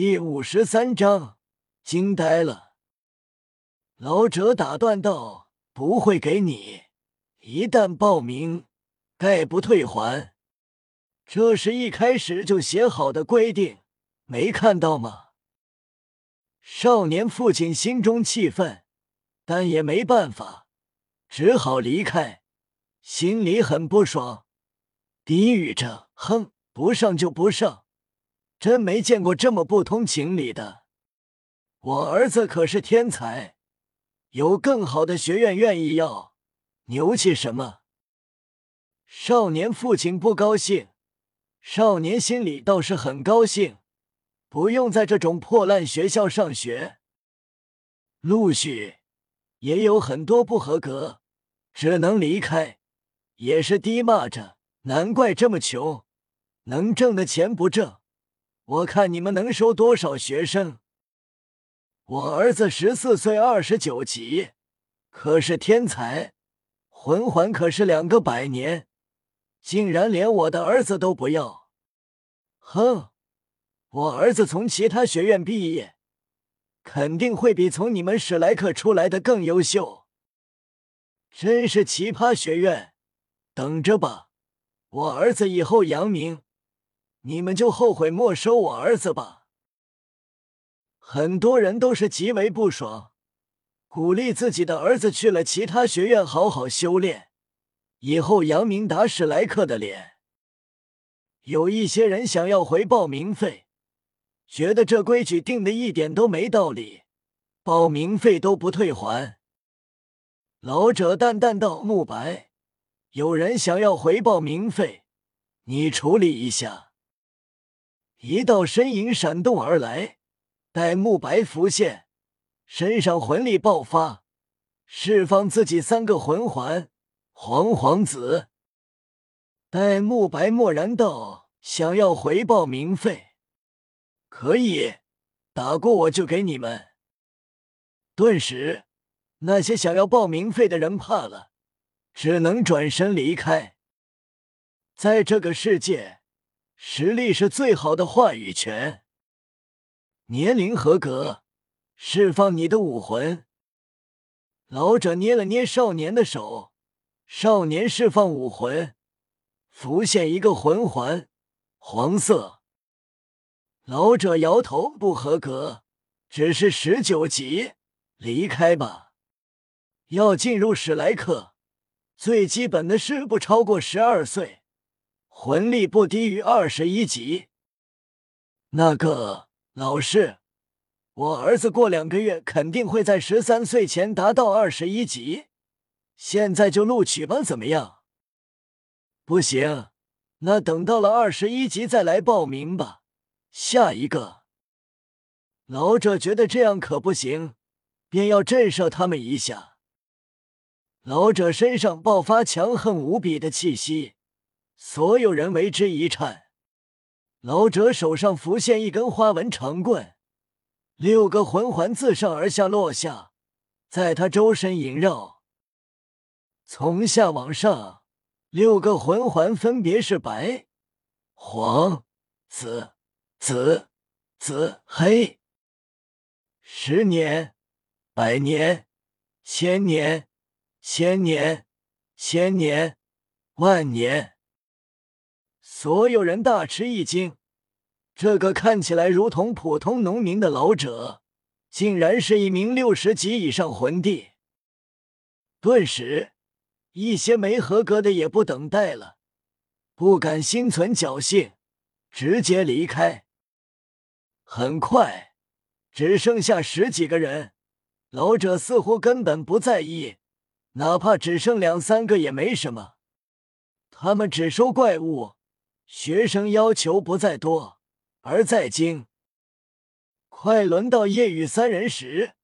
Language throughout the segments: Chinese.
第五十三章，惊呆了。老者打断道：“不会给你，一旦报名，概不退还。这是一开始就写好的规定，没看到吗？”少年父亲心中气愤，但也没办法，只好离开，心里很不爽，低语着：“哼，不上就不上。”真没见过这么不通情理的！我儿子可是天才，有更好的学院愿意要，牛气什么？少年父亲不高兴，少年心里倒是很高兴，不用在这种破烂学校上学。陆续也有很多不合格，只能离开，也是低骂着：难怪这么穷，能挣的钱不挣。我看你们能收多少学生？我儿子十四岁，二十九级，可是天才，魂环可是两个百年，竟然连我的儿子都不要！哼，我儿子从其他学院毕业，肯定会比从你们史莱克出来的更优秀。真是奇葩学院，等着吧，我儿子以后扬名。你们就后悔没收我儿子吧！很多人都是极为不爽，鼓励自己的儿子去了其他学院好好修炼，以后扬名打史莱克的脸。有一些人想要回报名费，觉得这规矩定的一点都没道理，报名费都不退还。老者淡淡道：“慕白，有人想要回报名费，你处理一下。”一道身影闪动而来，戴沐白浮现，身上魂力爆发，释放自己三个魂环。黄黄子，戴沐白默然道：“想要回报名费，可以打过我就给你们。”顿时，那些想要报名费的人怕了，只能转身离开。在这个世界。实力是最好的话语权。年龄合格，释放你的武魂。老者捏了捏少年的手，少年释放武魂，浮现一个魂环，黄色。老者摇头，不合格，只是十九级，离开吧。要进入史莱克，最基本的是不超过十二岁。魂力不低于二十一级。那个老师，我儿子过两个月肯定会在十三岁前达到二十一级，现在就录取吧，怎么样？不行，那等到了二十一级再来报名吧。下一个，老者觉得这样可不行，便要震慑他们一下。老者身上爆发强横无比的气息。所有人为之一颤，老者手上浮现一根花纹长棍，六个魂环自上而下落下，在他周身萦绕。从下往上，六个魂环分别是白、黄、紫、紫、紫、黑。十年、百年、千年、千年、千年、万年。所有人大吃一惊，这个看起来如同普通农民的老者，竟然是一名六十级以上魂帝。顿时，一些没合格的也不等待了，不敢心存侥幸，直接离开。很快，只剩下十几个人，老者似乎根本不在意，哪怕只剩两三个也没什么，他们只收怪物。学生要求不在多，而在精。快轮到夜雨三人时，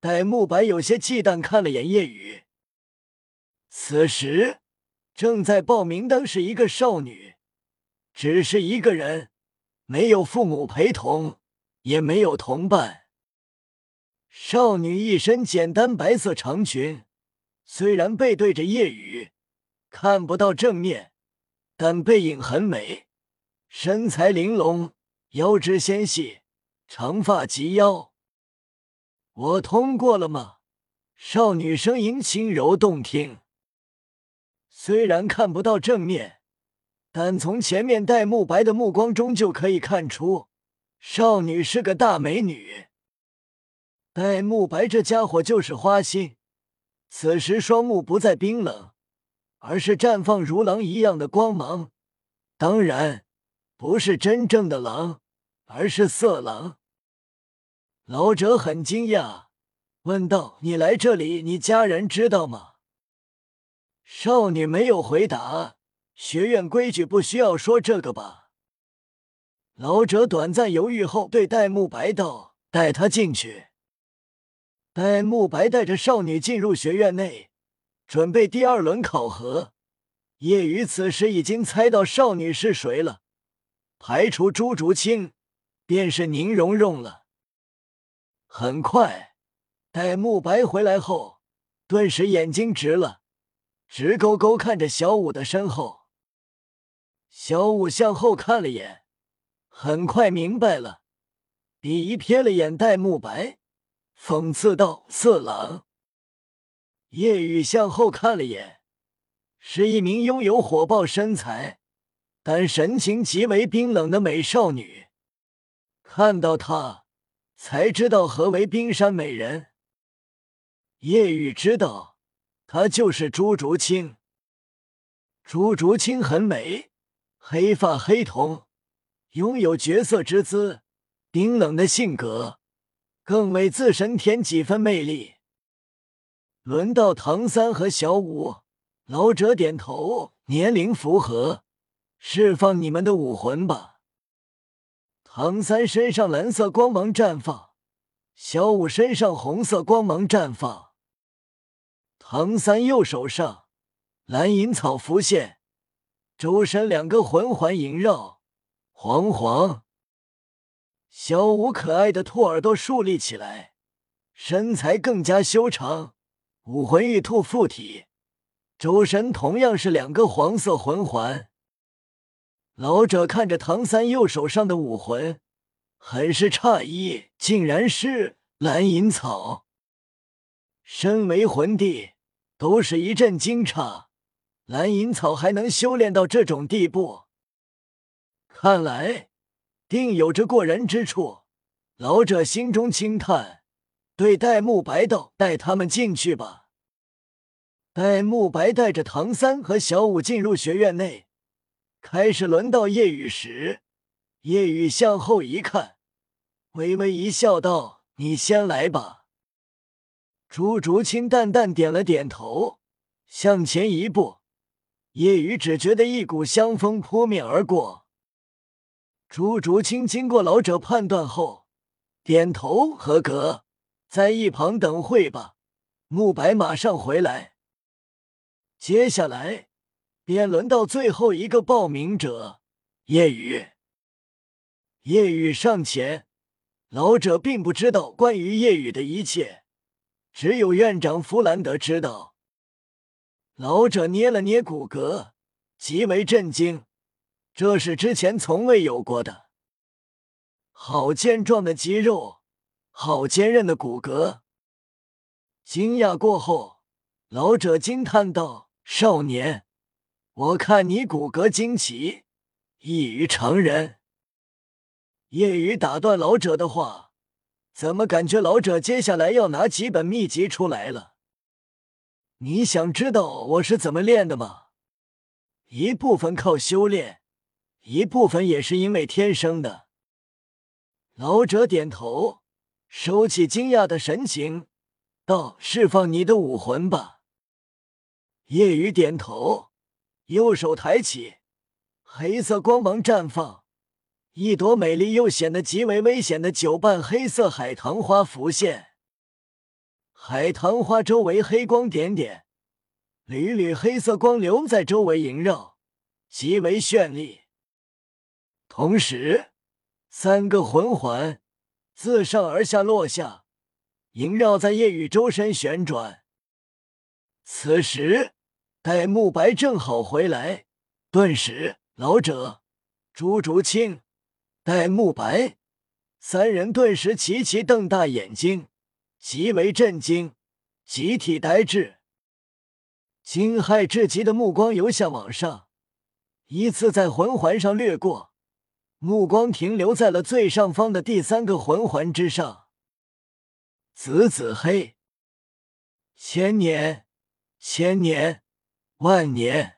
戴沐白有些忌惮看了眼夜雨。此时正在报名的是一个少女，只是一个人，没有父母陪同，也没有同伴。少女一身简单白色长裙，虽然背对着夜雨，看不到正面。但背影很美，身材玲珑，腰肢纤细，长发及腰。我通过了吗？少女声音轻柔动听。虽然看不到正面，但从前面戴沐白的目光中就可以看出，少女是个大美女。戴沐白这家伙就是花心，此时双目不再冰冷，而是绽放如狼一样的光芒。当然，不是真正的狼，而是色狼。老者很惊讶，问道：“你来这里，你家人知道吗？”少女没有回答，学院规矩不需要说这个吧？老者短暂犹豫后对戴沐白道：“带他进去。”戴沐白带着少女进入学院内，准备第二轮考核。叶雨此时已经猜到少女是谁了，排除朱竹清，便是宁荣荣了。很快，戴沐白回来后，顿时眼睛直了。直勾勾看着小五的身后，小五向后看了眼，很快明白了，鄙夷瞥了眼戴沐白，讽刺道：“色狼。”叶雨向后看了眼，是一名拥有火爆身材，但神情极为冰冷的美少女。看到她，才知道何为冰山美人。叶雨知道。她就是朱竹清。朱竹清很美，黑发黑瞳，拥有绝色之姿，冰冷的性格，更为自身添几分魅力。轮到唐三和小五，老者点头，年龄符合，释放你们的武魂吧。唐三身上蓝色光芒绽放，小五身上红色光芒绽放。唐三右手上蓝银草浮现，周身两个魂环萦绕，黄黄。小五可爱的兔耳朵竖立起来，身材更加修长，武魂玉兔附体，周身同样是两个黄色魂环。老者看着唐三右手上的武魂，很是诧异，竟然是蓝银草。身为魂帝。都是一阵惊诧，蓝银草还能修炼到这种地步，看来定有着过人之处。老者心中轻叹，对戴沐白道：“带他们进去吧。”戴沐白带着唐三和小五进入学院内，开始轮到夜雨时，夜雨向后一看，微微一笑，道：“你先来吧。”朱竹清淡淡点了点头，向前一步。叶雨只觉得一股香风扑面而过。朱竹清经过老者判断后，点头合格，在一旁等会吧。慕白马上回来。接下来便轮到最后一个报名者叶雨。叶雨上前，老者并不知道关于叶雨的一切。只有院长弗兰德知道。老者捏了捏骨骼，极为震惊，这是之前从未有过的。好健壮的肌肉，好坚韧的骨骼。惊讶过后，老者惊叹道：“少年，我看你骨骼惊奇，异于常人。”夜雨打断老者的话。怎么感觉老者接下来要拿几本秘籍出来了？你想知道我是怎么练的吗？一部分靠修炼，一部分也是因为天生的。老者点头，收起惊讶的神情，道：“释放你的武魂吧。”夜雨点头，右手抬起，黑色光芒绽放。一朵美丽又显得极为危险的九瓣黑色海棠花浮现，海棠花周围黑光点点，缕缕黑色光流在周围萦绕，极为绚丽。同时，三个魂环自上而下落下，萦绕在夜雨周身旋转。此时，戴沐白正好回来，顿时，老者朱竹清。戴沐白三人顿时齐齐瞪大眼睛，极为震惊，集体呆滞，惊骇至极的目光由下往上，依次在魂环上掠过，目光停留在了最上方的第三个魂环之上。紫紫黑，千年，千年，万年。